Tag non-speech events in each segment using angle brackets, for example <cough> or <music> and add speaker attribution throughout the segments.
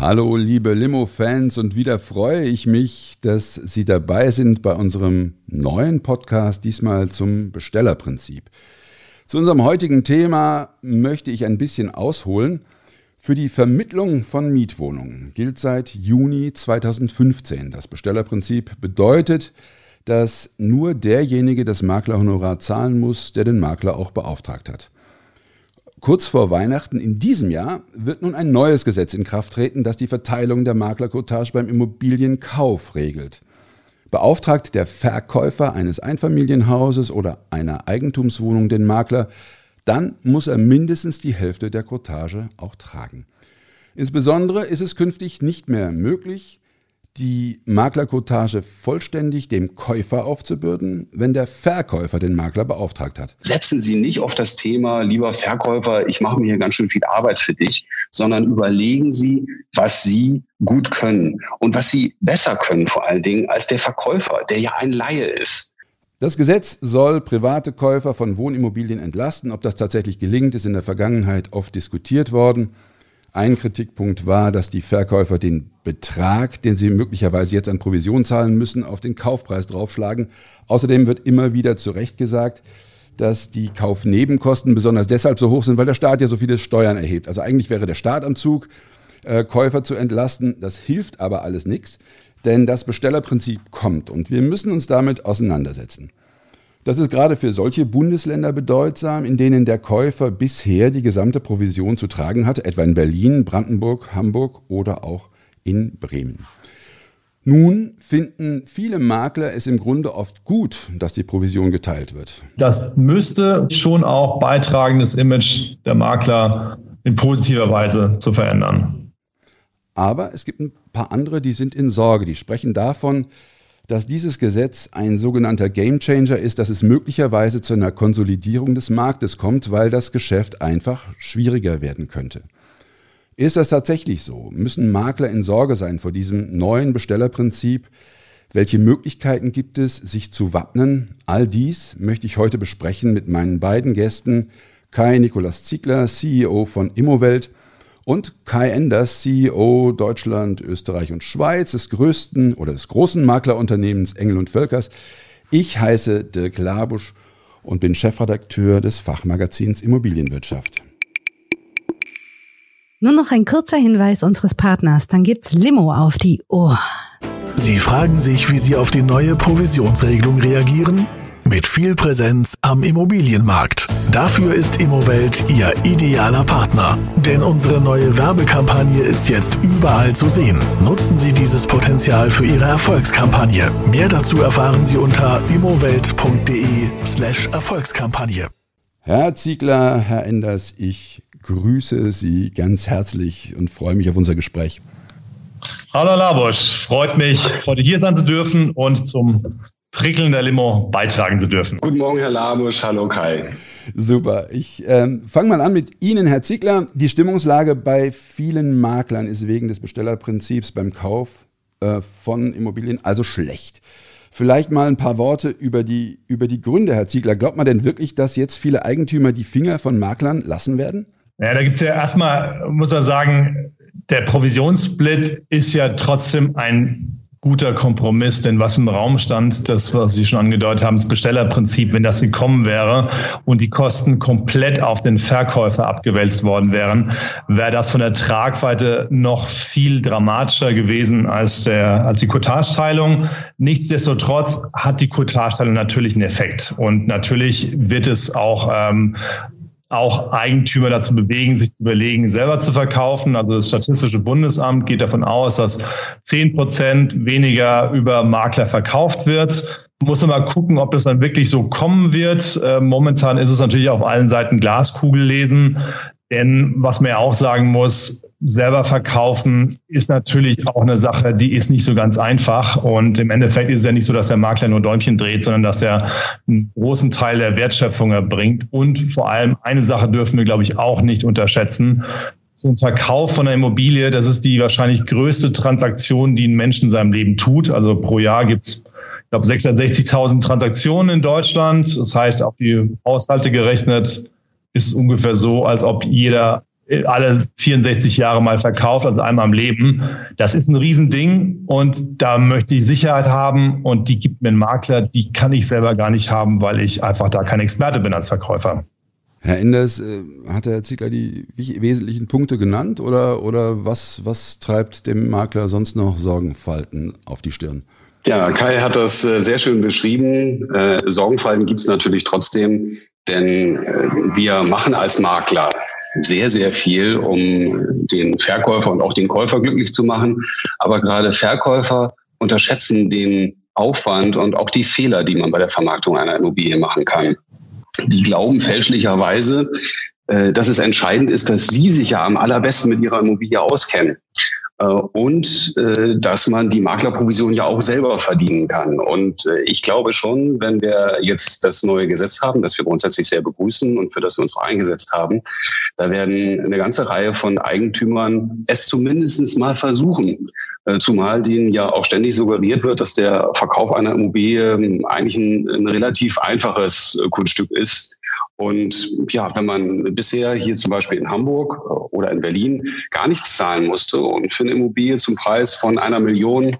Speaker 1: Hallo liebe Limo-Fans und wieder freue ich mich, dass Sie dabei sind bei unserem neuen Podcast, diesmal zum Bestellerprinzip. Zu unserem heutigen Thema möchte ich ein bisschen ausholen. Für die Vermittlung von Mietwohnungen gilt seit Juni 2015 das Bestellerprinzip bedeutet, dass nur derjenige das Maklerhonorar zahlen muss, der den Makler auch beauftragt hat. Kurz vor Weihnachten in diesem Jahr wird nun ein neues Gesetz in Kraft treten, das die Verteilung der Maklerkotage beim Immobilienkauf regelt. Beauftragt der Verkäufer eines Einfamilienhauses oder einer Eigentumswohnung den Makler, dann muss er mindestens die Hälfte der Kotage auch tragen. Insbesondere ist es künftig nicht mehr möglich, die Maklerkotage vollständig dem Käufer aufzubürden, wenn der Verkäufer den Makler beauftragt hat.
Speaker 2: Setzen Sie nicht auf das Thema, lieber Verkäufer, ich mache mir hier ganz schön viel Arbeit für dich, sondern überlegen Sie, was Sie gut können und was Sie besser können vor allen Dingen als der Verkäufer, der ja ein Laie ist.
Speaker 1: Das Gesetz soll private Käufer von Wohnimmobilien entlasten. Ob das tatsächlich gelingt, ist in der Vergangenheit oft diskutiert worden. Ein Kritikpunkt war, dass die Verkäufer den Betrag, den sie möglicherweise jetzt an Provision zahlen müssen, auf den Kaufpreis draufschlagen. Außerdem wird immer wieder zu Recht gesagt, dass die Kaufnebenkosten besonders deshalb so hoch sind, weil der Staat ja so viele Steuern erhebt. Also eigentlich wäre der Staat am Zug, äh, Käufer zu entlasten. Das hilft aber alles nichts, denn das Bestellerprinzip kommt und wir müssen uns damit auseinandersetzen. Das ist gerade für solche Bundesländer bedeutsam, in denen der Käufer bisher die gesamte Provision zu tragen hatte, etwa in Berlin, Brandenburg, Hamburg oder auch in Bremen. Nun finden viele Makler es im Grunde oft gut, dass die Provision geteilt wird.
Speaker 3: Das müsste schon auch beitragen, das Image der Makler in positiver Weise zu verändern.
Speaker 1: Aber es gibt ein paar andere, die sind in Sorge. Die sprechen davon, dass dieses Gesetz ein sogenannter Gamechanger ist, dass es möglicherweise zu einer Konsolidierung des Marktes kommt, weil das Geschäft einfach schwieriger werden könnte. Ist das tatsächlich so? Müssen Makler in Sorge sein vor diesem neuen Bestellerprinzip? Welche Möglichkeiten gibt es, sich zu wappnen? All dies möchte ich heute besprechen mit meinen beiden Gästen, Kai Nikolas Ziegler, CEO von Immowelt und Kai Enders, CEO Deutschland, Österreich und Schweiz, des größten oder des großen Maklerunternehmens Engel und Völkers. Ich heiße Dirk Labusch und bin Chefredakteur des Fachmagazins Immobilienwirtschaft.
Speaker 4: Nur noch ein kurzer Hinweis unseres Partners, dann gibt's Limo auf die Ohr.
Speaker 5: Sie fragen sich, wie Sie auf die neue Provisionsregelung reagieren? Mit viel Präsenz am Immobilienmarkt. Dafür ist Immowelt Ihr idealer Partner. Denn unsere neue Werbekampagne ist jetzt überall zu sehen. Nutzen Sie dieses Potenzial für Ihre Erfolgskampagne. Mehr dazu erfahren Sie unter immowelt.de slash Erfolgskampagne.
Speaker 1: Herr Ziegler, Herr Enders, ich grüße Sie ganz herzlich und freue mich auf unser Gespräch.
Speaker 3: Hallo Labosch, freut mich, heute hier sein zu dürfen und zum Prickeln der Limo beitragen zu dürfen.
Speaker 2: Guten Morgen, Herr Labusch. Hallo, Kai.
Speaker 1: Super. Ich ähm, fange mal an mit Ihnen, Herr Ziegler. Die Stimmungslage bei vielen Maklern ist wegen des Bestellerprinzips beim Kauf äh, von Immobilien also schlecht. Vielleicht mal ein paar Worte über die, über die Gründe, Herr Ziegler. Glaubt man denn wirklich, dass jetzt viele Eigentümer die Finger von Maklern lassen werden?
Speaker 3: Ja, da gibt es ja erstmal, muss er sagen, der Provisionssplit ist ja trotzdem ein guter Kompromiss, denn was im Raum stand, das, was Sie schon angedeutet haben, das Bestellerprinzip, wenn das gekommen wäre und die Kosten komplett auf den Verkäufer abgewälzt worden wären, wäre das von der Tragweite noch viel dramatischer gewesen als, der, als die Cottage-Teilung. Nichtsdestotrotz hat die Cottage-Teilung natürlich einen Effekt und natürlich wird es auch ähm, auch Eigentümer dazu bewegen, sich zu überlegen, selber zu verkaufen. Also das Statistische Bundesamt geht davon aus, dass zehn Prozent weniger über Makler verkauft wird. Muss mal gucken, ob das dann wirklich so kommen wird. Äh, momentan ist es natürlich auf allen Seiten Glaskugel lesen. Denn was man ja auch sagen muss, selber verkaufen ist natürlich auch eine Sache, die ist nicht so ganz einfach. Und im Endeffekt ist es ja nicht so, dass der Makler nur Däumchen dreht, sondern dass er einen großen Teil der Wertschöpfung erbringt. Und vor allem eine Sache dürfen wir, glaube ich, auch nicht unterschätzen. So ein Verkauf von einer Immobilie, das ist die wahrscheinlich größte Transaktion, die ein Mensch in seinem Leben tut. Also pro Jahr gibt's ich glaube, 660.000 Transaktionen in Deutschland. Das heißt, auf die Haushalte gerechnet ist ungefähr so, als ob jeder alle 64 Jahre mal verkauft, also einmal im Leben. Das ist ein Riesending und da möchte ich Sicherheit haben und die gibt mir ein Makler, die kann ich selber gar nicht haben, weil ich einfach da kein Experte bin als Verkäufer.
Speaker 1: Herr Enders, äh, hat Herr Ziegler die wesentlichen Punkte genannt oder, oder was, was treibt dem Makler sonst noch Sorgenfalten auf die Stirn?
Speaker 2: Ja, Kai hat das äh, sehr schön beschrieben. Äh, Sorgenfalten gibt es natürlich trotzdem, denn äh, wir machen als Makler sehr, sehr viel, um den Verkäufer und auch den Käufer glücklich zu machen. Aber gerade Verkäufer unterschätzen den Aufwand und auch die Fehler, die man bei der Vermarktung einer Immobilie machen kann. Die glauben fälschlicherweise, äh, dass es entscheidend ist, dass sie sich ja am allerbesten mit ihrer Immobilie auskennen. Äh, und äh, dass man die Maklerprovision ja auch selber verdienen kann. Und äh, ich glaube schon, wenn wir jetzt das neue Gesetz haben, das wir grundsätzlich sehr begrüßen und für das wir uns auch eingesetzt haben, da werden eine ganze Reihe von Eigentümern es zumindest mal versuchen. Zumal denen ja auch ständig suggeriert wird, dass der Verkauf einer Immobilie ähm, eigentlich ein, ein relativ einfaches Kunststück ist, und ja, wenn man bisher hier zum Beispiel in Hamburg äh, oder in Berlin gar nichts zahlen musste und für eine Immobilie zum Preis von einer Million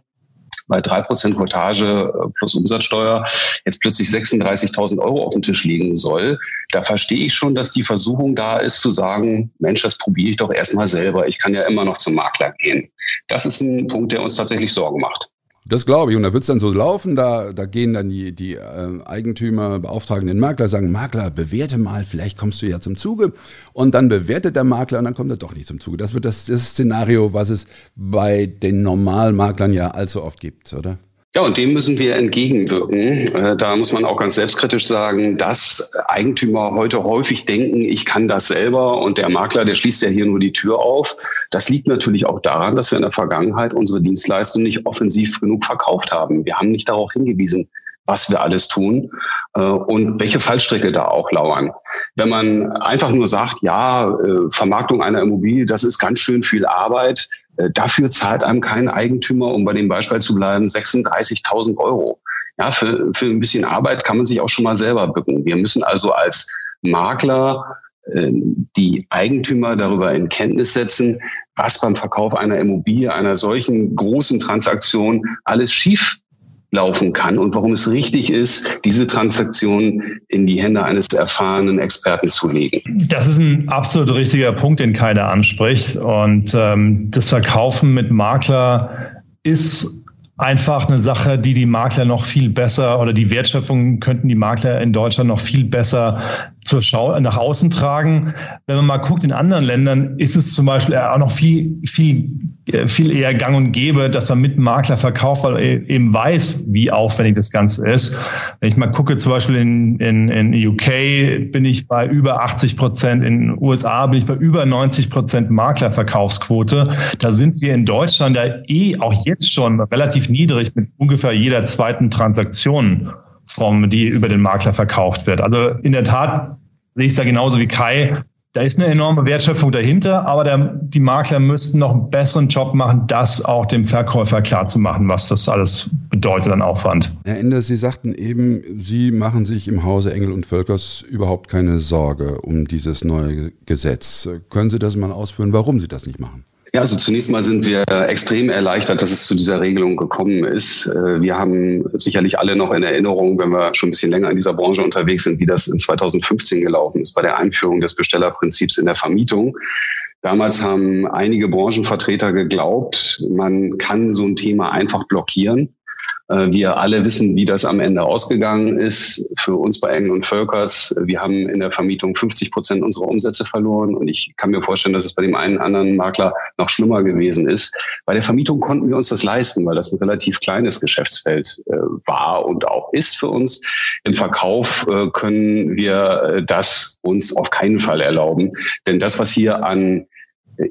Speaker 2: bei drei Prozent Cottage äh, plus Umsatzsteuer jetzt plötzlich 36.000 Euro auf dem Tisch liegen soll, da verstehe ich schon, dass die Versuchung da ist zu sagen, Mensch, das probiere ich doch erstmal selber. Ich kann ja immer noch zum Makler gehen. Das ist ein Punkt, der uns tatsächlich Sorgen macht.
Speaker 1: Das glaube ich. Und da wird es dann so laufen, da, da gehen dann die, die äh, Eigentümer, beauftragen den Makler, sagen, Makler, bewerte mal, vielleicht kommst du ja zum Zuge. Und dann bewertet der Makler und dann kommt er doch nicht zum Zuge. Das wird das, das Szenario, was es bei den Normalmaklern ja allzu oft gibt, oder?
Speaker 2: Ja, und dem müssen wir entgegenwirken. Äh, da muss man auch ganz selbstkritisch sagen, dass Eigentümer heute häufig denken, ich kann das selber und der Makler, der schließt ja hier nur die Tür auf. Das liegt natürlich auch daran, dass wir in der Vergangenheit unsere Dienstleistung nicht offensiv genug verkauft haben. Wir haben nicht darauf hingewiesen, was wir alles tun äh, und welche Fallstricke da auch lauern. Wenn man einfach nur sagt, ja, äh, Vermarktung einer Immobilie, das ist ganz schön viel Arbeit, äh, dafür zahlt einem kein Eigentümer, um bei dem Beispiel zu bleiben, 36.000 Euro. Ja, für, für ein bisschen Arbeit kann man sich auch schon mal selber bücken. Wir müssen also als Makler äh, die Eigentümer darüber in Kenntnis setzen, was beim Verkauf einer Immobilie, einer solchen großen Transaktion alles schief laufen kann und warum es richtig ist, diese Transaktion in die Hände eines erfahrenen Experten zu legen.
Speaker 3: Das ist ein absolut richtiger Punkt, den keiner anspricht. Und ähm, das Verkaufen mit Makler ist einfach eine Sache, die die Makler noch viel besser oder die Wertschöpfung könnten die Makler in Deutschland noch viel besser zur Schau nach außen tragen. Wenn man mal guckt in anderen Ländern, ist es zum Beispiel auch noch viel, viel, viel eher gang und gäbe, dass man mit Makler verkauft, weil eben weiß, wie aufwendig das Ganze ist. Wenn ich mal gucke, zum Beispiel in, in, in UK bin ich bei über 80 Prozent, in USA bin ich bei über 90 Prozent Maklerverkaufsquote. Da sind wir in Deutschland ja eh auch jetzt schon relativ niedrig mit ungefähr jeder zweiten Transaktion vom, die über den Makler verkauft wird. Also in der Tat sehe ich es da genauso wie Kai. Da ist eine enorme Wertschöpfung dahinter, aber der, die Makler müssten noch einen besseren Job machen, das auch dem Verkäufer klarzumachen, was das alles bedeutet an Aufwand.
Speaker 1: Herr Enders, Sie sagten eben, Sie machen sich im Hause Engel und Völkers überhaupt keine Sorge um dieses neue Gesetz. Können Sie das mal ausführen, warum Sie das nicht machen?
Speaker 2: Ja, also zunächst mal sind wir extrem erleichtert, dass es zu dieser Regelung gekommen ist. Äh, wir haben sicherlich alle noch in Erinnerung, wenn wir schon ein bisschen länger in dieser Branche unterwegs sind, wie das in 2015 gelaufen ist bei der Einführung des Bestellerprinzips in der Vermietung. Damals haben einige Branchenvertreter geglaubt, man kann so ein Thema einfach blockieren. Äh, wir alle wissen, wie das am Ende ausgegangen ist. Für uns bei Engel und Völkers, wir haben in der Vermietung 50 Prozent unserer Umsätze verloren. Und ich kann mir vorstellen, dass es bei dem einen anderen Makler noch schlimmer gewesen ist. Bei der Vermietung konnten wir uns das leisten, weil das ein relativ kleines Geschäftsfeld äh, war und auch ist für uns. Im Verkauf äh, können wir das uns auf keinen Fall erlauben. Denn das, was hier an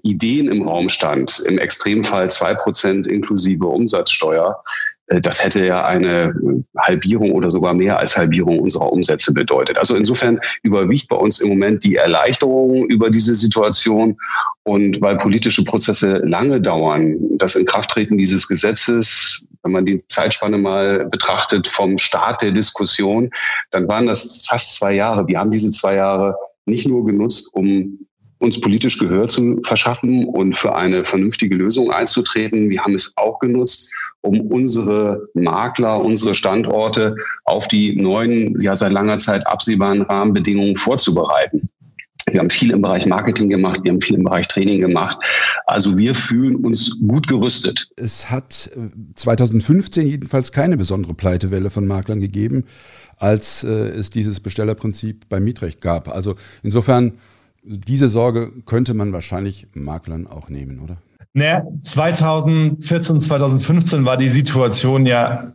Speaker 2: Ideen im Raum stand, im Extremfall zwei Prozent inklusive Umsatzsteuer, das hätte ja eine Halbierung oder sogar mehr als Halbierung unserer Umsätze bedeutet. Also insofern überwiegt bei uns im Moment die Erleichterung über diese Situation. Und weil politische Prozesse lange dauern, das Inkrafttreten dieses Gesetzes, wenn man die Zeitspanne mal betrachtet vom Start der Diskussion, dann waren das fast zwei Jahre. Wir haben diese zwei Jahre nicht nur genutzt, um uns politisch Gehör zu verschaffen und für eine vernünftige Lösung einzutreten. Wir haben es auch genutzt, um unsere Makler, unsere Standorte auf die neuen, ja seit langer Zeit absehbaren Rahmenbedingungen vorzubereiten. Wir haben viel im Bereich Marketing gemacht, wir haben viel im Bereich Training gemacht. Also wir fühlen uns gut gerüstet.
Speaker 1: Es hat 2015 äh, jedenfalls keine besondere Pleitewelle von Maklern gegeben, als äh, es dieses Bestellerprinzip beim Mietrecht gab. Also insofern diese Sorge könnte man wahrscheinlich Maklern auch nehmen, oder?
Speaker 3: Naja, 2014, 2015 war die Situation ja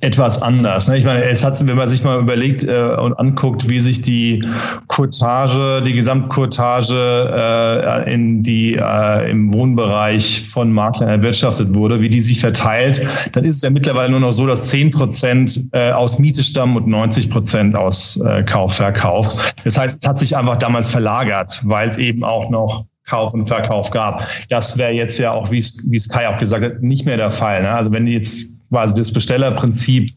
Speaker 3: etwas anders. Ne? Ich meine, es hat, wenn man sich mal überlegt äh, und anguckt, wie sich die Courtage, die Gesamtcourtage äh, in die äh, im Wohnbereich von Maklern erwirtschaftet wurde, wie die sich verteilt, dann ist es ja mittlerweile nur noch so, dass 10 Prozent äh, aus Miete stammen und 90 Prozent aus äh, Kauf, Verkauf. Das heißt, es hat sich einfach damals verlagert, weil es eben auch noch Kauf und Verkauf gab. Das wäre jetzt ja auch, wie es Kai auch gesagt hat, nicht mehr der Fall. Ne? Also wenn jetzt quasi das Bestellerprinzip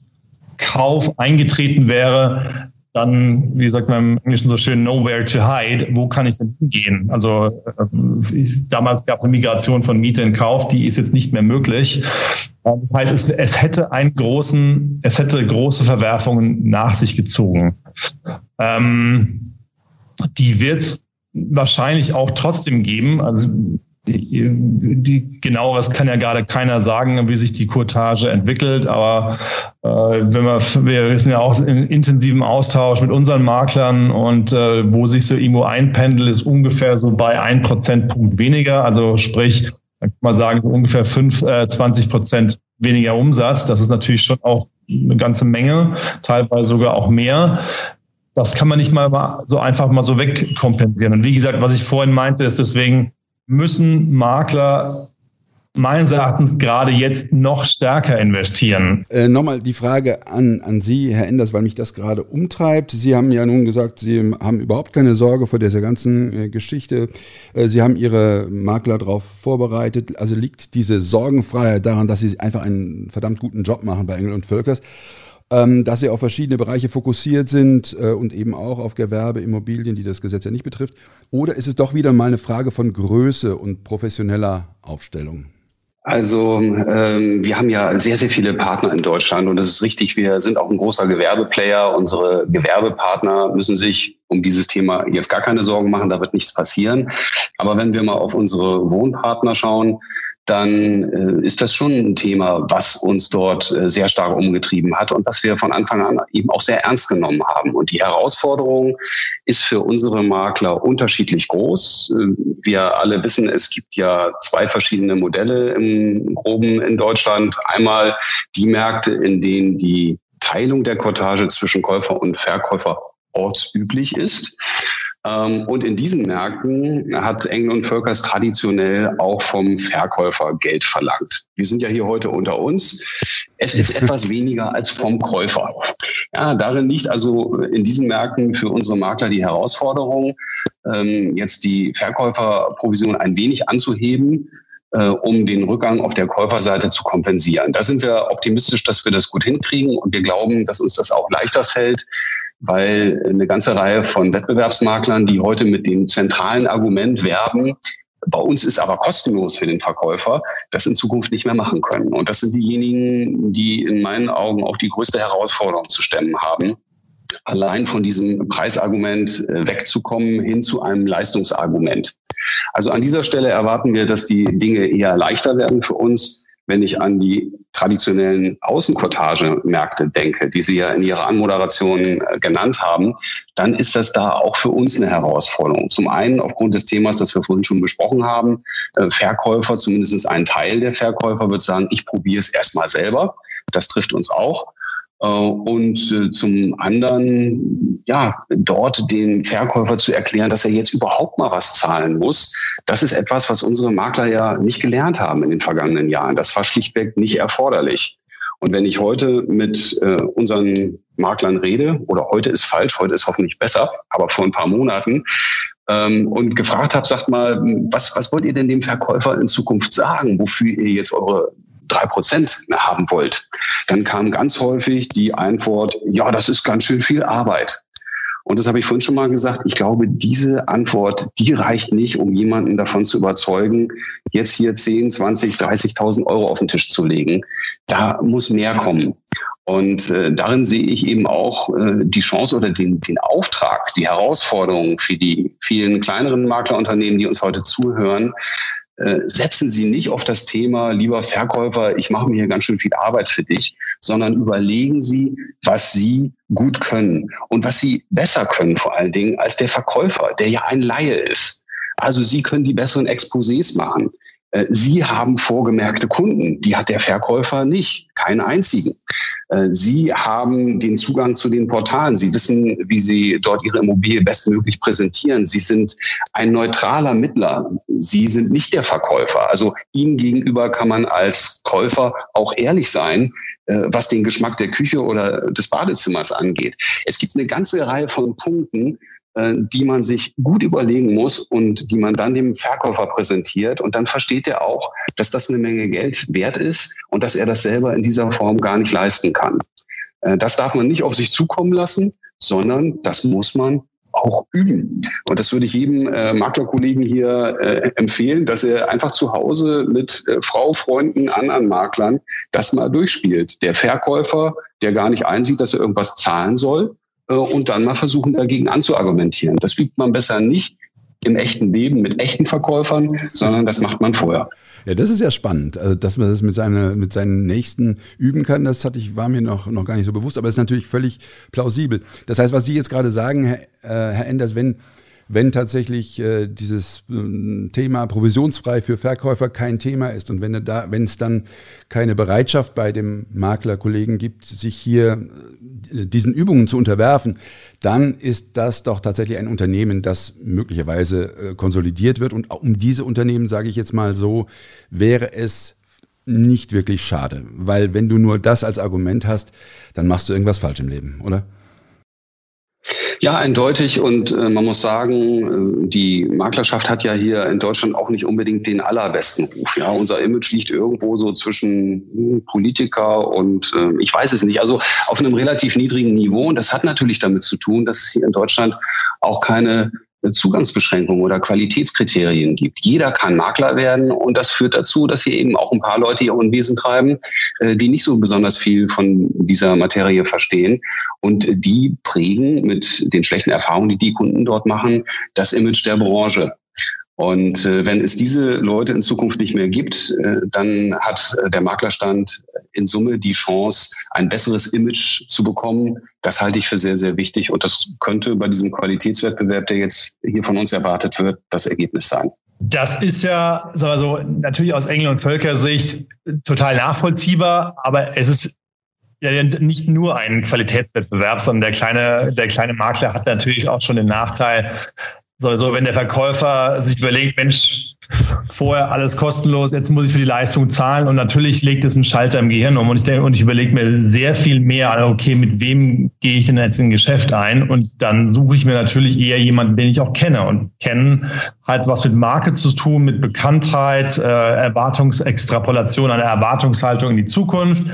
Speaker 3: Kauf eingetreten wäre, dann, wie sagt man im Englischen so schön, nowhere to hide. Wo kann ich denn hingehen? Also äh, damals gab es eine Migration von Miete in Kauf, die ist jetzt nicht mehr möglich. Das heißt, es, es hätte einen großen, es hätte große Verwerfungen nach sich gezogen. Ähm, die wird wahrscheinlich auch trotzdem geben. Also die, die, genaueres kann ja gerade keiner sagen, wie sich die Courtage entwickelt, aber äh, wenn wir, wir sind ja auch in intensivem Austausch mit unseren Maklern und äh, wo sich so irgendwo einpendelt, ist ungefähr so bei ein Prozentpunkt weniger. Also sprich, kann man sagen, ungefähr fünf, äh, 20 Prozent weniger Umsatz. Das ist natürlich schon auch eine ganze Menge, teilweise sogar auch mehr das kann man nicht mal so einfach mal so wegkompensieren. Und wie gesagt, was ich vorhin meinte, ist deswegen müssen Makler meines Erachtens gerade jetzt noch stärker investieren.
Speaker 1: Äh, Nochmal die Frage an, an Sie, Herr Enders, weil mich das gerade umtreibt. Sie haben ja nun gesagt, Sie haben überhaupt keine Sorge vor dieser ganzen äh, Geschichte. Äh, Sie haben Ihre Makler darauf vorbereitet. Also liegt diese Sorgenfreiheit daran, dass Sie einfach einen verdammt guten Job machen bei Engel und Völkers ähm, dass sie auf verschiedene Bereiche fokussiert sind äh, und eben auch auf Gewerbe, Immobilien, die das Gesetz ja nicht betrifft? Oder ist es doch wieder mal eine Frage von Größe und professioneller Aufstellung?
Speaker 2: Also ähm, wir haben ja sehr, sehr viele Partner in Deutschland und es ist richtig, wir sind auch ein großer Gewerbeplayer. Unsere Gewerbepartner müssen sich um dieses Thema jetzt gar keine Sorgen machen, da wird nichts passieren. Aber wenn wir mal auf unsere Wohnpartner schauen, dann äh, ist das schon ein Thema, was uns dort äh, sehr stark umgetrieben hat und was wir von Anfang an eben auch sehr ernst genommen haben. Und die Herausforderung ist für unsere Makler unterschiedlich groß. Äh, wir alle wissen, es gibt ja zwei verschiedene Modelle im Groben in Deutschland. Einmal die Märkte, in denen die Teilung der Cottage zwischen Käufer und Verkäufer ortsüblich ist. Ähm, und in diesen Märkten hat Engel und Völkers traditionell auch vom Verkäufer Geld verlangt. Wir sind ja hier heute unter uns. Es ist <laughs> etwas weniger als vom Käufer. Ja, darin liegt also in diesen Märkten für unsere Makler die Herausforderung, ähm, jetzt die Verkäuferprovision ein wenig anzuheben, äh, um den Rückgang auf der Käuferseite zu kompensieren. Da sind wir optimistisch, dass wir das gut hinkriegen und wir glauben, dass uns das auch leichter fällt, weil eine ganze Reihe von Wettbewerbsmaklern, die heute mit dem zentralen Argument werben, bei uns ist aber kostenlos für den Verkäufer, das in Zukunft nicht mehr machen können. Und das sind diejenigen, die in meinen Augen auch die größte Herausforderung zu stemmen haben, allein von diesem Preisargument äh, wegzukommen hin zu einem Leistungsargument. Also an dieser Stelle erwarten wir, dass die Dinge eher leichter werden für uns wenn ich an die traditionellen Außenkortage-Märkte denke, die Sie ja in Ihrer Anmoderation äh, genannt haben, dann ist das da auch für uns eine Herausforderung. Zum einen aufgrund des Themas, das wir vorhin schon besprochen haben, äh, Verkäufer, zumindest ein Teil der Verkäufer wird sagen, ich probiere es erstmal selber. Das trifft uns auch. Äh, und äh, zum anderen, ja, dort den Verkäufer zu erklären, dass er jetzt überhaupt mal was zahlen muss. Das ist etwas, was unsere Makler ja nicht gelernt haben in den vergangenen Jahren. Das war schlichtweg nicht erforderlich. Und wenn ich heute mit äh, unseren Maklern rede, oder heute ist falsch, heute ist hoffentlich besser, aber vor ein paar Monaten, ähm, und gefragt habe, sagt mal, was, was wollt ihr denn dem Verkäufer in Zukunft sagen, wofür ihr jetzt eure drei Prozent haben wollt, dann kam ganz häufig die Antwort, ja, das ist ganz schön viel Arbeit. Und das habe ich vorhin schon mal gesagt. Ich glaube, diese Antwort, die reicht nicht, um jemanden davon zu überzeugen, jetzt hier 10, 20, 30.000 Euro auf den Tisch zu legen. Da muss mehr kommen. Und äh, darin sehe ich eben auch äh, die Chance oder den, den Auftrag, die Herausforderung für die vielen kleineren Maklerunternehmen, die uns heute zuhören, setzen Sie nicht auf das Thema, lieber Verkäufer, ich mache mir hier ganz schön viel Arbeit für dich, sondern überlegen Sie, was Sie gut können und was Sie besser können vor allen Dingen als der Verkäufer, der ja ein Laie ist. Also Sie können die besseren Exposés machen. Äh, Sie haben vorgemerkte Kunden, die hat der Verkäufer nicht, keinen einzigen. Äh, Sie haben den Zugang zu den Portalen. Sie wissen, wie Sie dort Ihre Immobilie bestmöglich präsentieren. Sie sind ein neutraler Mittler. Sie sind nicht der Verkäufer. Also Ihnen gegenüber kann man als Käufer auch ehrlich sein, äh, was den Geschmack der Küche oder des Badezimmers angeht. Es gibt eine ganze Reihe von Punkten, die man sich gut überlegen muss und die man dann dem Verkäufer präsentiert. Und dann versteht er auch, dass das eine Menge Geld wert ist und dass er das selber in dieser Form gar nicht leisten kann. Äh, das darf man nicht auf sich zukommen lassen, sondern das muss man auch üben. Und das würde ich jedem äh, Maklerkollegen hier äh, empfehlen, dass er einfach zu Hause mit äh, Frau, Freunden, anderen Maklern das mal durchspielt. Der Verkäufer, der gar nicht einsieht, dass er irgendwas zahlen soll, äh, und dann mal versuchen, dagegen anzuargumentieren. Das übt man besser nicht im echten Leben mit echten Verkäufern, sondern das macht man vorher.
Speaker 1: Ja, das ist ja spannend, also, dass man das mit, seine, mit seinen Nächsten üben kann. Das hatte ich, war mir noch, noch gar nicht so bewusst, aber es ist natürlich völlig plausibel. Das heißt, was Sie jetzt gerade sagen, Herr, äh, Herr Enders, wenn wenn tatsächlich äh, dieses äh, Thema provisionsfrei für Verkäufer kein Thema ist und wenn, da, wenn es dann keine Bereitschaft bei dem Maklerkollegen gibt, sich hier äh, diesen Übungen zu unterwerfen, dann ist das doch tatsächlich ein Unternehmen, das möglicherweise äh, konsolidiert wird. Und um diese Unternehmen, sage ich jetzt mal so, wäre es nicht wirklich schade. Weil wenn du nur das als Argument hast, dann machst du irgendwas falsch im Leben, oder?
Speaker 2: Ja, eindeutig. Und äh, man muss sagen, äh, die Maklerschaft hat ja hier in Deutschland auch nicht unbedingt den allerbesten Ruf. Ja, unser Image liegt irgendwo so zwischen hm, Politiker und äh, ich weiß es nicht. Also auf einem relativ niedrigen Niveau. Und das hat natürlich damit zu tun, dass es hier in Deutschland auch keine Zugangsbeschränkungen oder Qualitätskriterien gibt. Jeder kann Makler werden und das führt dazu, dass hier eben auch ein paar Leute ihr Unwesen treiben, äh, die nicht so besonders viel von dieser Materie verstehen und die prägen mit den schlechten Erfahrungen, die die Kunden dort machen, das Image der Branche. Und äh, wenn es diese Leute in Zukunft nicht mehr gibt, äh, dann hat äh, der Maklerstand in Summe die Chance, ein besseres Image zu bekommen. Das halte ich für sehr, sehr wichtig. Und das könnte bei diesem Qualitätswettbewerb, der jetzt hier von uns erwartet wird, das Ergebnis sein.
Speaker 3: Das ist ja sagen wir so, natürlich aus Engel- und Völkersicht total nachvollziehbar, aber es ist ja nicht nur ein Qualitätswettbewerb, sondern der kleine, der kleine Makler hat natürlich auch schon den Nachteil, so, wenn der Verkäufer sich überlegt, Mensch, vorher alles kostenlos, jetzt muss ich für die Leistung zahlen und natürlich legt es einen Schalter im Gehirn um und ich denke, und ich überlege mir sehr viel mehr, okay, mit wem gehe ich denn jetzt in ein Geschäft ein und dann suche ich mir natürlich eher jemanden, den ich auch kenne und kennen hat was mit Marke zu tun, mit Bekanntheit, äh, Erwartungsextrapolation, eine Erwartungshaltung in die Zukunft.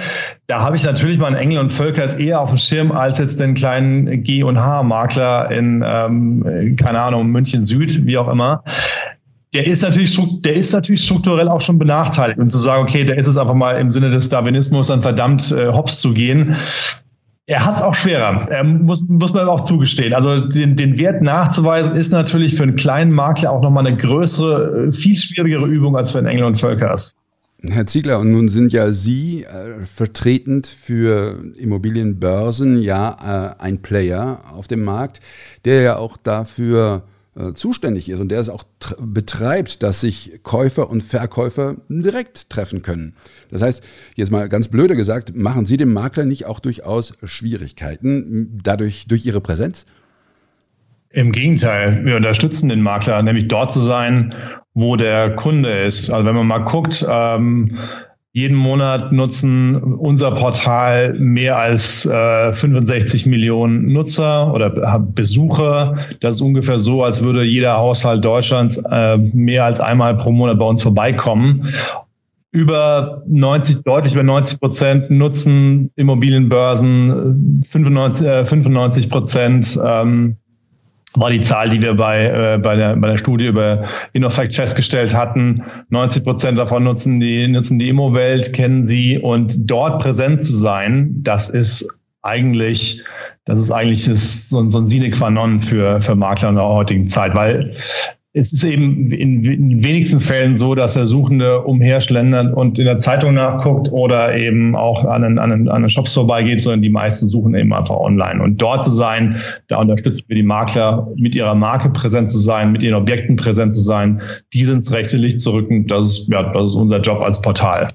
Speaker 3: Da habe ich natürlich mal einen Engel und Völkers eher auf dem Schirm als jetzt den kleinen G und H Makler in ähm, keine Ahnung München Süd, wie auch immer der ist natürlich, der ist natürlich strukturell auch schon benachteiligt. Und zu sagen, okay, der ist es einfach mal im Sinne des Darwinismus dann verdammt äh, hops zu gehen. Er hat es auch schwerer, er muss, muss man auch zugestehen. Also den, den Wert nachzuweisen ist natürlich für einen kleinen Makler auch nochmal eine größere, äh, viel schwierigere Übung als für einen Engel und Völkers.
Speaker 1: Herr Ziegler, und nun sind ja Sie äh, vertretend für Immobilienbörsen ja äh, ein Player auf dem Markt, der ja auch dafür äh, zuständig ist und der es auch betreibt, dass sich Käufer und Verkäufer direkt treffen können. Das heißt, jetzt mal ganz blöde gesagt, machen Sie dem Makler nicht auch durchaus Schwierigkeiten dadurch durch Ihre Präsenz?
Speaker 3: Im Gegenteil, wir unterstützen den Makler, nämlich dort zu sein, wo der Kunde ist. Also wenn man mal guckt, ähm, jeden Monat nutzen unser Portal mehr als äh, 65 Millionen Nutzer oder Besucher. Das ist ungefähr so, als würde jeder Haushalt Deutschlands äh, mehr als einmal pro Monat bei uns vorbeikommen. Über 90, deutlich über 90 Prozent nutzen Immobilienbörsen, 95, äh, 95 Prozent ähm, war die Zahl, die wir bei, äh, bei, der, bei der Studie über InnoFact festgestellt hatten. 90 Prozent davon nutzen die, nutzen die Immowelt, kennen sie und dort präsent zu sein, das ist eigentlich das ist eigentlich das, so, so ein Sine qua non für, für Makler in der heutigen Zeit, weil es ist eben in, wenigsten Fällen so, dass der Suchende umherschlendert und in der Zeitung nachguckt oder eben auch an den, an den, an den Shops vorbeigeht, sondern die meisten suchen eben einfach online. Und dort zu sein, da unterstützen wir die Makler, mit ihrer Marke präsent zu sein, mit ihren Objekten präsent zu sein, die ins rechte Licht zu rücken. Das ist, ja, das ist unser Job als Portal.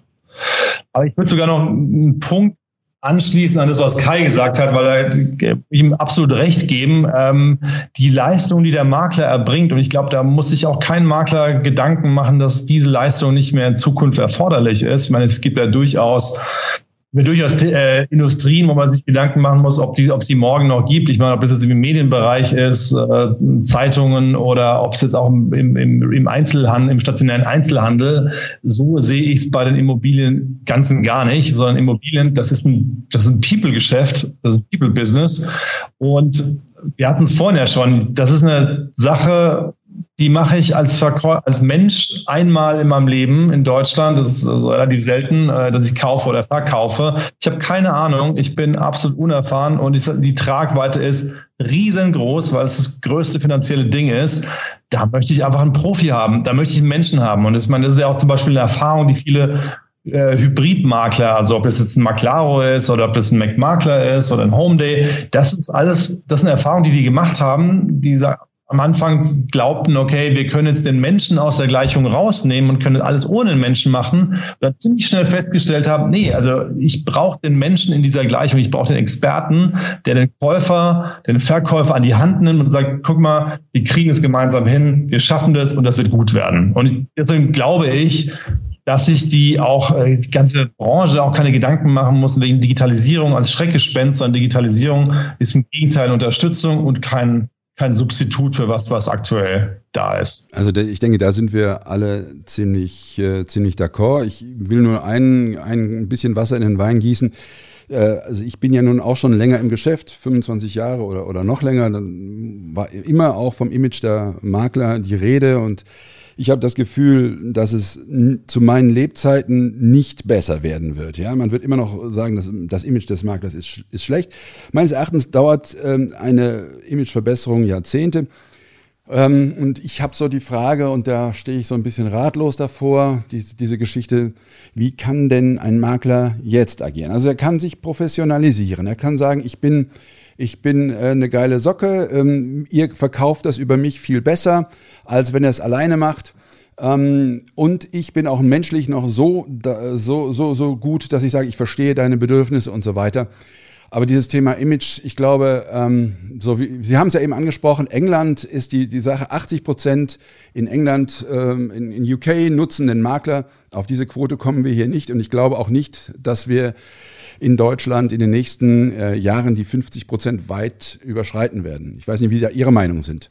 Speaker 3: Aber ich würde sogar noch einen Punkt anschließen an das, was Kai gesagt hat, weil er ihm absolut recht geben. Ähm, die Leistung, die der Makler erbringt, und ich glaube, da muss sich auch kein Makler Gedanken machen, dass diese Leistung nicht mehr in Zukunft erforderlich ist. Ich meine, es gibt ja durchaus wir durchaus äh, Industrien, wo man sich Gedanken machen muss, ob die, ob es die morgen noch gibt. Ich meine, ob das jetzt im Medienbereich ist, äh, Zeitungen oder ob es jetzt auch im, im, im Einzelhandel, im stationären Einzelhandel. So sehe ich es bei den Immobilien ganzen gar nicht, sondern Immobilien, das ist ein, das ist ein People-Geschäft, das ist ein People-Business. Und wir hatten es vorhin ja schon. Das ist eine Sache, die mache ich als, als Mensch einmal in meinem Leben in Deutschland. Das ist also relativ selten, äh, dass ich kaufe oder verkaufe. Ich habe keine Ahnung. Ich bin absolut unerfahren und die, Tragweite ist riesengroß, weil es das größte finanzielle Ding ist. Da möchte ich einfach einen Profi haben. Da möchte ich einen Menschen haben. Und das, meine, das ist ja auch zum Beispiel eine Erfahrung, die viele äh, Hybridmakler, also ob das jetzt ein Maclaro ist oder ob das ein Mac-Makler ist oder ein Homeday, das ist alles, das sind Erfahrungen, die die gemacht haben, die sagen, am Anfang glaubten, okay, wir können jetzt den Menschen aus der Gleichung rausnehmen und können alles ohne den Menschen machen, dann ziemlich schnell festgestellt haben, nee, also ich brauche den Menschen in dieser Gleichung, ich brauche den Experten, der den Käufer, den Verkäufer an die Hand nimmt und sagt, guck mal, wir kriegen es gemeinsam hin, wir schaffen das und das wird gut werden. Und deswegen glaube ich, dass sich die auch äh, die ganze Branche auch keine Gedanken machen muss wegen Digitalisierung als Schreckgespenst, sondern Digitalisierung ist im Gegenteil Unterstützung und kein kein Substitut für was, was aktuell da ist.
Speaker 1: Also ich denke, da sind wir alle ziemlich, äh, ziemlich d'accord. Ich will nur ein, ein bisschen Wasser in den Wein gießen. Äh, also ich bin ja nun auch schon länger im Geschäft, 25 Jahre oder, oder noch länger. Dann war immer auch vom Image der Makler die Rede und ich habe das Gefühl, dass es zu meinen Lebzeiten nicht besser werden wird. Ja, man wird immer noch sagen, dass das Image des Maklers ist, ist schlecht. Meines Erachtens dauert ähm, eine Imageverbesserung Jahrzehnte. Ähm, und ich habe so die Frage, und da stehe ich so ein bisschen ratlos davor, die, diese Geschichte, wie kann denn ein Makler jetzt agieren? Also er kann sich professionalisieren. Er kann sagen, ich bin ich bin äh, eine geile Socke, ähm, ihr verkauft das über mich viel besser, als wenn er es alleine macht. Ähm, und ich bin auch menschlich noch so, da, so, so, so gut, dass ich sage, ich verstehe deine Bedürfnisse und so weiter. Aber dieses Thema Image, ich glaube, ähm, so wie Sie haben es ja eben angesprochen, England ist die, die Sache, 80 Prozent in England, ähm, in, in UK nutzen den Makler. Auf diese Quote kommen wir hier nicht. Und ich glaube auch nicht, dass wir in Deutschland in den nächsten äh, Jahren die 50 Prozent weit überschreiten werden. Ich weiß nicht, wie da Ihre Meinungen sind.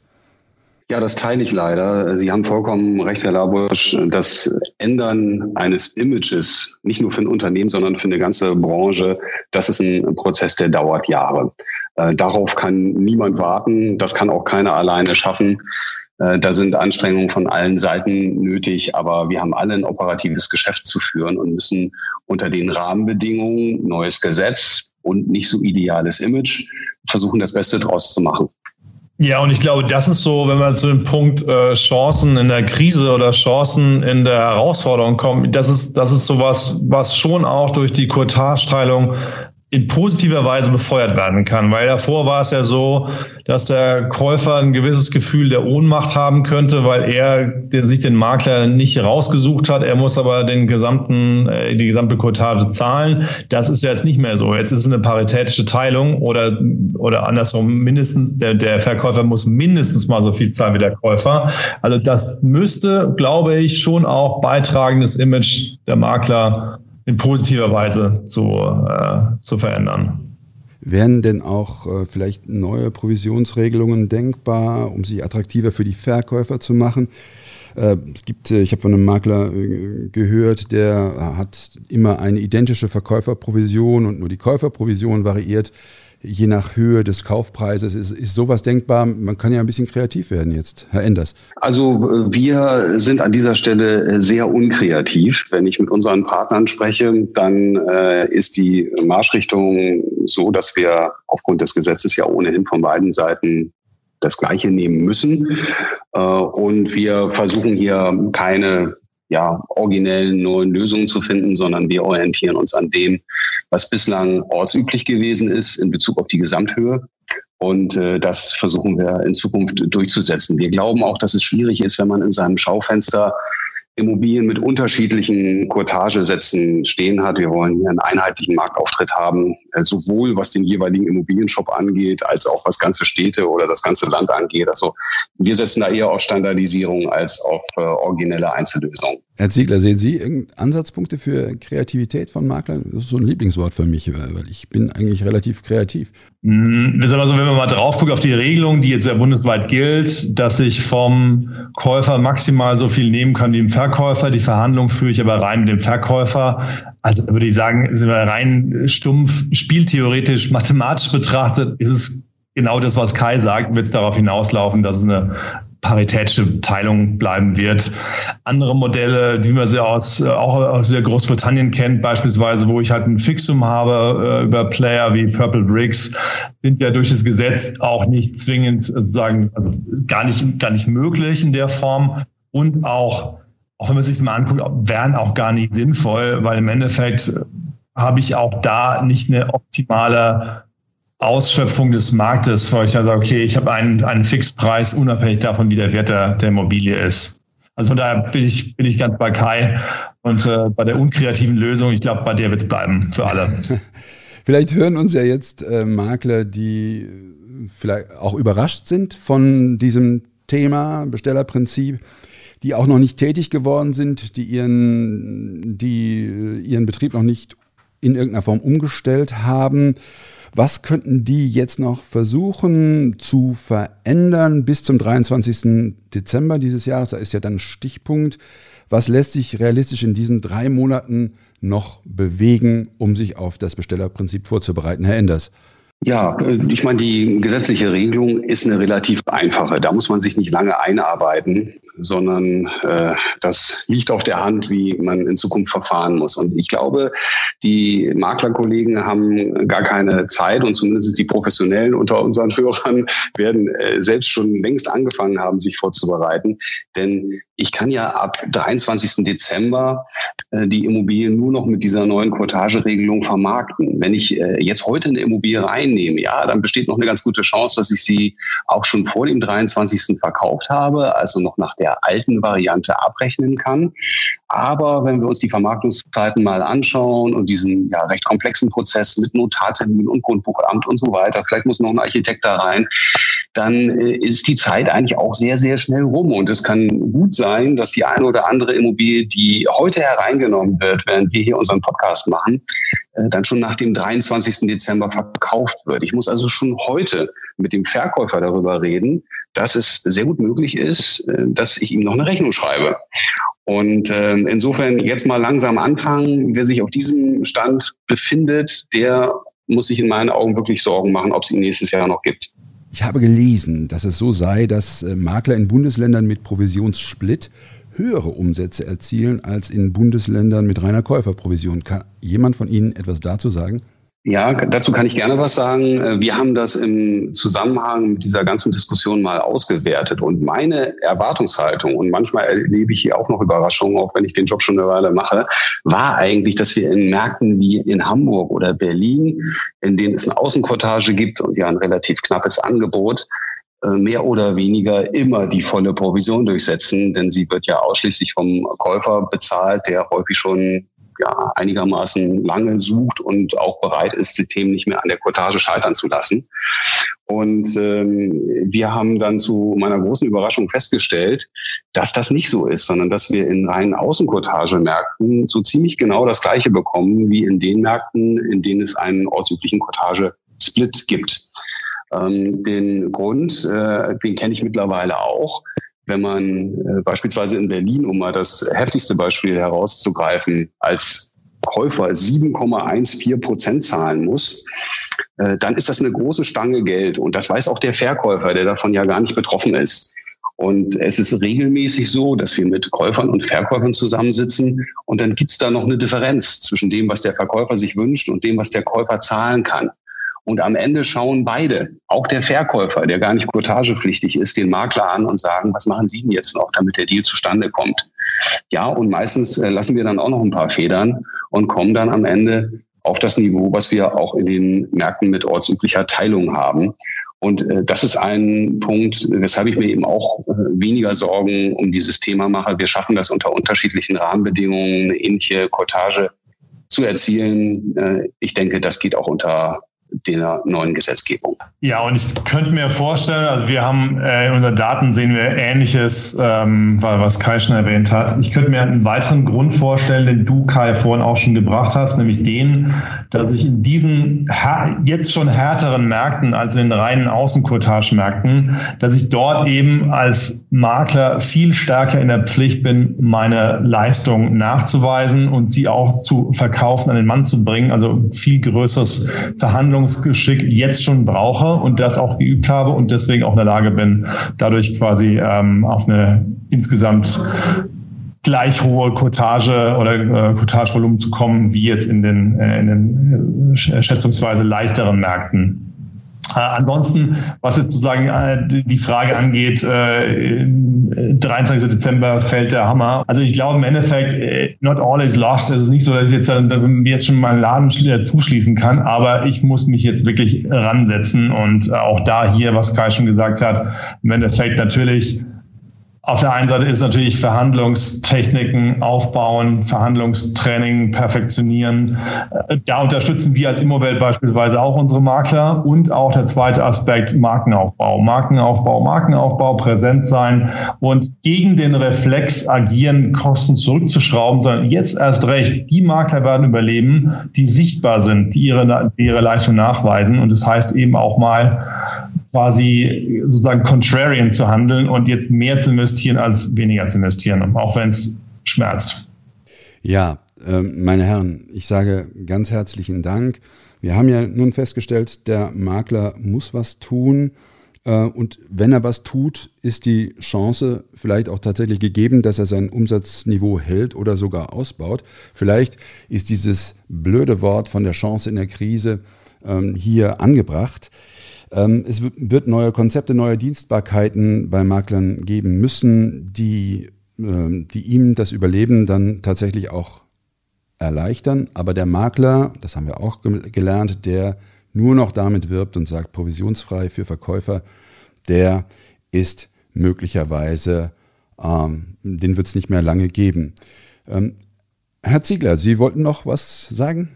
Speaker 2: Ja, das teile ich leider. Sie haben vollkommen recht, Herr Labusch. Das Ändern eines Images, nicht nur für ein Unternehmen, sondern für eine ganze Branche, das ist ein Prozess, der dauert Jahre. Äh, darauf kann niemand warten. Das kann auch keiner alleine schaffen. Äh, da sind Anstrengungen von allen Seiten nötig, aber wir haben alle ein operatives Geschäft zu führen und müssen unter den Rahmenbedingungen, neues Gesetz und nicht so ideales Image, versuchen, das Beste draus zu machen.
Speaker 3: Ja, und ich glaube, das ist so, wenn man zu dem Punkt äh, Chancen in der Krise oder Chancen in der Herausforderung kommt, das ist, das ist sowas, was schon auch durch die Courtage-Teilung in positiver Weise befeuert werden kann, weil davor war es ja so, dass der Käufer ein gewisses Gefühl der Ohnmacht haben könnte, weil er den, sich den Makler nicht rausgesucht hat. Er muss aber den gesamten, äh, die gesamte Cottage zahlen. Das ist jetzt nicht mehr so. Jetzt ist es eine paritätische Teilung oder, oder andersrum mindestens, der, der Verkäufer muss mindestens mal so viel zahlen wie der Käufer. Also das müsste, glaube ich, schon auch beitragendes Image der Makler in positiver Weise zu, äh, zu verändern.
Speaker 1: Wären denn auch äh, vielleicht neue Provisionsregelungen denkbar, um sich attraktiver für die Verkäufer zu machen? Äh, es gibt, äh, ich habe von einem Makler äh, gehört, der hat immer eine identische Verkäuferprovision und nur die Käuferprovision variiert je nach Höhe des Kaufpreises. Ist, ist sowas denkbar? Man kann ja ein bisschen kreativ werden jetzt, Herr Enders.
Speaker 2: Also wir sind an dieser Stelle sehr unkreativ. Wenn ich mit unseren Partnern spreche, dann ist die Marschrichtung so, dass wir aufgrund des Gesetzes ja ohnehin von beiden Seiten das Gleiche nehmen müssen. Äh, und wir versuchen hier keine ja, originellen neuen Lösungen zu finden, sondern wir orientieren uns an dem, was bislang ortsüblich gewesen ist in Bezug auf die Gesamthöhe. Und äh, das versuchen wir in Zukunft durchzusetzen. Wir glauben auch, dass es schwierig ist, wenn man in seinem Schaufenster Immobilien mit unterschiedlichen Courtagesätzen stehen hat. Wir wollen hier einen einheitlichen Marktauftritt haben, äh, sowohl was den jeweiligen Immobilienshop angeht, als auch was ganze Städte oder das ganze Land angeht. Also wir setzen da eher auf Standardisierung als auf äh, originelle Einzellösungen.
Speaker 1: Herr Ziegler, sehen Sie Ansatzpunkte für Kreativität von Maklern? Das ist so ein Lieblingswort für mich, weil ich bin eigentlich relativ kreativ.
Speaker 3: Mhm. wenn wir mal drauf gucken auf die Regelung, die jetzt ja bundesweit gilt, dass ich vom Käufer maximal so viel nehmen kann wie im Verkäufer. Die Verhandlung führe ich aber rein mit dem Verkäufer. Also würde ich sagen, sind wir rein stumpf, spieltheoretisch, mathematisch betrachtet, ist es genau das, was Kai sagt, wird es darauf hinauslaufen, dass es eine paritätische Teilung bleiben wird. Andere Modelle, wie man sie aus, äh, auch aus der Großbritannien kennt, beispielsweise, wo ich halt ein Fixum habe äh, über Player wie Purple Bricks, sind ja durch das Gesetz auch nicht zwingend sozusagen, also gar nicht, gar nicht möglich in der Form und auch, auch wenn man sich mal anguckt, wären auch gar nicht sinnvoll, weil im Endeffekt habe ich auch da nicht eine optimale Ausschöpfung des Marktes, wo ich dann sage, okay, ich habe einen, einen Fixpreis, unabhängig davon, wie der Wert der, der Immobilie ist. Also von daher bin ich, bin ich ganz bei Kai und äh, bei der unkreativen Lösung, ich glaube, bei der wird es bleiben für alle. <laughs>
Speaker 1: Vielleicht hören uns ja jetzt äh, Makler, die vielleicht auch überrascht sind von diesem Thema Bestellerprinzip, die auch noch nicht tätig geworden sind, die ihren, die äh, ihren Betrieb noch nicht in irgendeiner Form umgestellt haben. Was könnten die jetzt noch versuchen zu verändern bis zum 23. Dezember dieses Jahres? Da ist ja dann Stichpunkt. Was lässt sich realistisch in diesen drei Monaten noch bewegen, um sich auf das Bestellerprinzip vorzubereiten? Herr Enders.
Speaker 2: Ja, ich meine, die gesetzliche Regelung ist eine relativ einfache. Da muss man sich nicht lange einarbeiten sondern äh, das liegt auf der Hand, wie man in Zukunft verfahren muss. Und ich glaube, die Maklerkollegen haben gar keine Zeit und zumindest die Professionellen unter unseren <laughs> Hörern werden äh, selbst schon längst angefangen haben, sich vorzubereiten. Denn ich kann ja ab 23. Dezember äh, die Immobilien nur noch mit dieser neuen Quotageregelung vermarkten. Wenn ich äh, jetzt heute eine Immobilie reinnehme, ja, dann besteht noch eine ganz gute Chance, dass ich sie auch schon vor dem 23. verkauft habe, also noch nach der alten Variante abrechnen kann. Aber wenn wir uns die Vermarktungszeiten mal anschauen und diesen ja, recht komplexen Prozess mit Notartermin und Grundbuchamt und so weiter, vielleicht muss noch ein Architekt da rein, dann äh, ist die Zeit eigentlich auch sehr, sehr schnell rum. Und es kann gut sein, dass die eine oder andere Immobilie, die heute hereingenommen wird, während wir hier unseren Podcast machen, äh, dann schon nach dem 23. Dezember verkauft wird. Ich muss also schon heute mit dem Verkäufer darüber reden, dass es sehr gut möglich ist, äh, dass ich ihm noch eine Rechnung schreibe. Und äh, insofern jetzt mal langsam anfangen. Wer sich auf diesem Stand befindet, der muss sich in meinen Augen wirklich Sorgen machen, ob es ihn nächstes Jahr noch gibt.
Speaker 1: Ich habe gelesen, dass es so sei, dass äh, Makler in Bundesländern mit Provisionssplit höhere Umsätze erzielen als in Bundesländern mit reiner Käuferprovision. Kann jemand von Ihnen etwas dazu sagen?
Speaker 2: Ja, dazu kann ich gerne was sagen. Äh, wir haben das im Zusammenhang mit dieser ganzen Diskussion mal ausgewertet. Und meine Erwartungshaltung, und manchmal erlebe ich hier auch noch Überraschungen, auch wenn ich den Job schon eine Weile mache, war eigentlich, dass wir in Märkten wie in Hamburg oder Berlin, in denen es eine Außenkortage gibt und ja ein relativ knappes Angebot, äh, mehr oder weniger immer die volle Provision durchsetzen, denn sie wird ja ausschließlich vom Käufer bezahlt, der häufig schon ja, einigermaßen lange sucht und auch bereit ist, die Themen nicht mehr an der Cottage scheitern zu lassen. Und ähm, wir haben dann zu meiner großen Überraschung festgestellt, dass das nicht so ist, sondern dass wir in reinen Außenkortagemärkten so ziemlich genau das Gleiche bekommen wie in den Märkten, in denen es einen ortsüblichen Cottage-Split gibt. Ähm, den Grund, äh, den kenne ich mittlerweile auch wenn man äh, beispielsweise in Berlin, um mal das heftigste Beispiel herauszugreifen, als Käufer 7,14 Prozent zahlen muss, äh, dann ist das eine große Stange Geld. Und das weiß auch der Verkäufer, der davon ja gar nicht betroffen ist. Und es ist regelmäßig so, dass wir mit Käufern und Verkäufern zusammensitzen und dann gibt es da noch eine Differenz zwischen dem, was der Verkäufer sich wünscht und dem, was der Käufer zahlen kann. Und am Ende schauen beide, auch der Verkäufer, der gar nicht quotagepflichtig ist, den Makler an und sagen, was machen Sie denn jetzt noch, damit der Deal zustande kommt? Ja, und meistens äh, lassen wir dann auch noch ein paar Federn und kommen dann am Ende auf das Niveau, was wir auch in den Märkten mit ortsüblicher Teilung haben. Und äh, das ist ein Punkt, weshalb ich mir eben auch äh, weniger Sorgen um dieses Thema mache. Wir schaffen das unter unterschiedlichen Rahmenbedingungen, eine ähnliche Cottage zu erzielen. Ich denke, das geht auch unter der neuen Gesetzgebung.
Speaker 3: Ja, und ich könnte mir vorstellen, also wir haben äh, in unseren Daten sehen wir Ähnliches, ähm, was Kai schon erwähnt hat. Ich könnte mir einen weiteren Grund vorstellen, den du, Kai, vorhin auch schon gebracht hast, nämlich den, dass ich in diesen jetzt schon härteren Märkten als in den reinen Außencourtage-Märkten, dass ich dort eben als Makler viel stärker in der Pflicht bin, meine Leistung nachzuweisen und sie auch zu verkaufen, an den Mann zu bringen. Also viel größeres Verhandlungen Verhandlungsgeschick jetzt schon brauche und das auch geübt habe und deswegen auch in der Lage bin, dadurch quasi ähm, auf eine insgesamt gleich hohe Cottage oder äh, Cotagevolumen zu kommen, wie jetzt in den, äh, in den äh, schätzungsweise leichteren Märkten. Äh, ansonsten, was jetzt sozusagen äh, die Frage angeht, äh, 23. Dezember fällt der Hammer. Also ich glaube im Endeffekt, äh, not all is lost. Es ist nicht so, dass ich jetzt, äh, jetzt schon meinen Laden zuschließen kann, aber ich muss mich jetzt wirklich ransetzen und auch da hier, was Kai schon gesagt hat, im Endeffekt natürlich auf der einen Seite ist natürlich Verhandlungstechniken aufbauen, Verhandlungstraining perfektionieren. Da unterstützen wir als Immowelt beispielsweise auch unsere Makler und auch der zweite Aspekt Markenaufbau. Markenaufbau, Markenaufbau, präsent sein und gegen den Reflex agieren, Kosten zurückzuschrauben, sondern jetzt erst recht, die Makler werden überleben, die sichtbar sind, die ihre, die ihre Leistung nachweisen. Und das heißt eben auch mal, quasi sozusagen contrarian zu handeln und jetzt mehr zu investieren als weniger zu investieren, auch wenn es schmerzt.
Speaker 1: Ja, ähm, meine Herren, ich sage ganz herzlichen Dank. Wir haben ja nun festgestellt, der Makler muss was tun. Äh, und wenn er was tut, ist die Chance vielleicht auch tatsächlich gegeben, dass er sein Umsatzniveau hält oder sogar ausbaut. Vielleicht ist dieses blöde Wort von der Chance in der Krise ähm, hier angebracht. Ähm, es wird neue Konzepte, neue Dienstbarkeiten bei Maklern geben müssen, die, ähm, die ihm das Überleben dann tatsächlich auch erleichtern. Aber der Makler, das haben wir auch gelernt, der nur noch damit wirbt und sagt provisionsfrei für Verkäufer, der ist möglicherweise, ähm, den wird es nicht mehr lange geben. Ähm, Herr Ziegler, Sie wollten noch was sagen?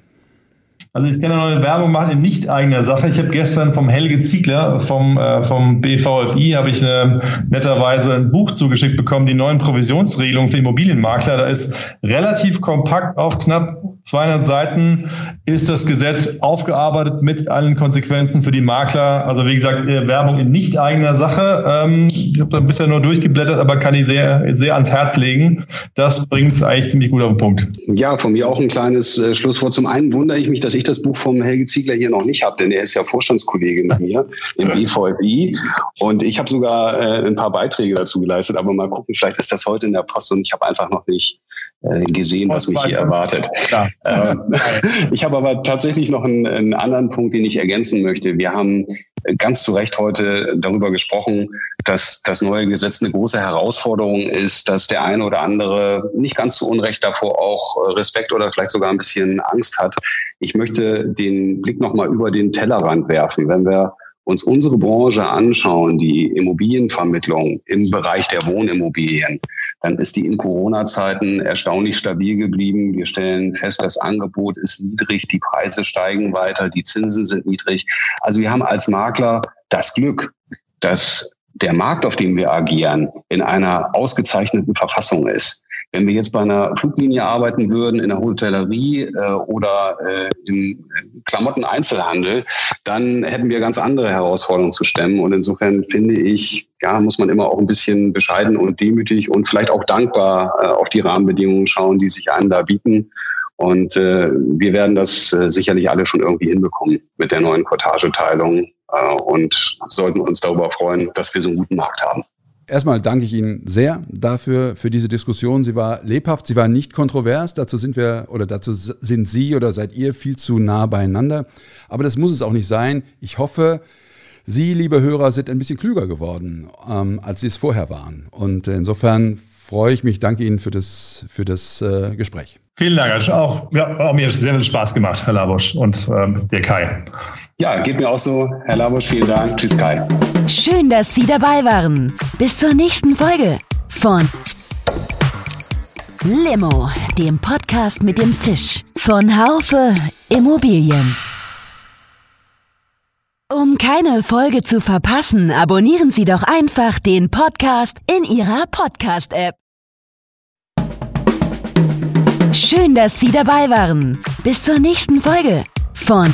Speaker 3: Also ich kann ja noch eine Werbung machen in nicht eigener Sache. Ich habe gestern vom Helge Ziegler vom, äh, vom BVFI habe ich äh, netterweise ein Buch zugeschickt bekommen, die neuen Provisionsregelungen für Immobilienmakler. Da ist relativ kompakt auf knapp 200 Seiten ist das Gesetz aufgearbeitet mit allen Konsequenzen für die Makler. Also wie gesagt, äh, Werbung in nicht eigener Sache. Ähm, ich habe da bisher nur durchgeblättert, aber kann ich sehr, sehr ans Herz legen. Das bringt es eigentlich ziemlich gut auf den Punkt.
Speaker 2: Ja, von mir auch ein kleines äh, Schlusswort. Zum einen wundere ich mich, dass ich das Buch vom Helge Ziegler hier noch nicht habe, denn er ist ja Vorstandskollege mit mir im <laughs> BVFI und ich habe sogar äh, ein paar Beiträge dazu geleistet, aber mal gucken, vielleicht ist das heute in der Post und ich habe einfach noch nicht gesehen, was mich hier erwartet. Ähm, <laughs> ich habe aber tatsächlich noch einen, einen, anderen Punkt, den ich ergänzen möchte. Wir haben ganz zu Recht heute darüber gesprochen, dass das neue Gesetz eine große Herausforderung ist, dass der eine oder andere nicht ganz zu Unrecht davor auch Respekt oder vielleicht sogar ein bisschen Angst hat. Ich möchte den Blick nochmal über den Tellerrand werfen. Wenn wir uns unsere Branche anschauen, die Immobilienvermittlung im Bereich der Wohnimmobilien, dann ist die in Corona-Zeiten erstaunlich stabil geblieben. Wir stellen fest, das Angebot ist niedrig, die Preise steigen weiter, die Zinsen sind niedrig. Also wir haben als Makler das Glück, dass der Markt, auf dem wir agieren, in einer ausgezeichneten Verfassung ist. Wenn wir jetzt bei einer Fluglinie arbeiten würden, in der Hotellerie äh, oder äh, im Klamotteneinzelhandel, dann hätten wir ganz andere Herausforderungen zu stemmen. Und insofern finde ich, ja, muss man immer auch ein bisschen bescheiden und demütig und vielleicht auch dankbar äh, auf die Rahmenbedingungen schauen, die sich einem da bieten. Und äh, wir werden das äh, sicherlich alle schon irgendwie hinbekommen mit der neuen Cortageteilung äh, und sollten uns darüber freuen, dass wir so einen guten Markt haben.
Speaker 1: Erstmal danke ich Ihnen sehr dafür, für diese Diskussion. Sie war lebhaft, sie war nicht kontrovers. Dazu sind wir oder dazu sind Sie oder seid ihr viel zu nah beieinander. Aber das muss es auch nicht sein. Ich hoffe, Sie, liebe Hörer, sind ein bisschen klüger geworden, ähm, als Sie es vorher waren. Und insofern freue ich mich. Danke Ihnen für das, für das äh, Gespräch.
Speaker 3: Vielen Dank. Auch, ja, auch mir sehr viel Spaß gemacht, Herr Labusch und ähm, der Kai.
Speaker 2: Ja, geht mir auch so. Herr Labusch, vielen Dank. Tschüss, Kai.
Speaker 4: Schön, dass Sie dabei waren. Bis zur nächsten Folge von Limo, dem Podcast mit dem Zisch von Haufe Immobilien. Um keine Folge zu verpassen, abonnieren Sie doch einfach den Podcast in Ihrer Podcast-App. Schön, dass Sie dabei waren. Bis zur nächsten Folge von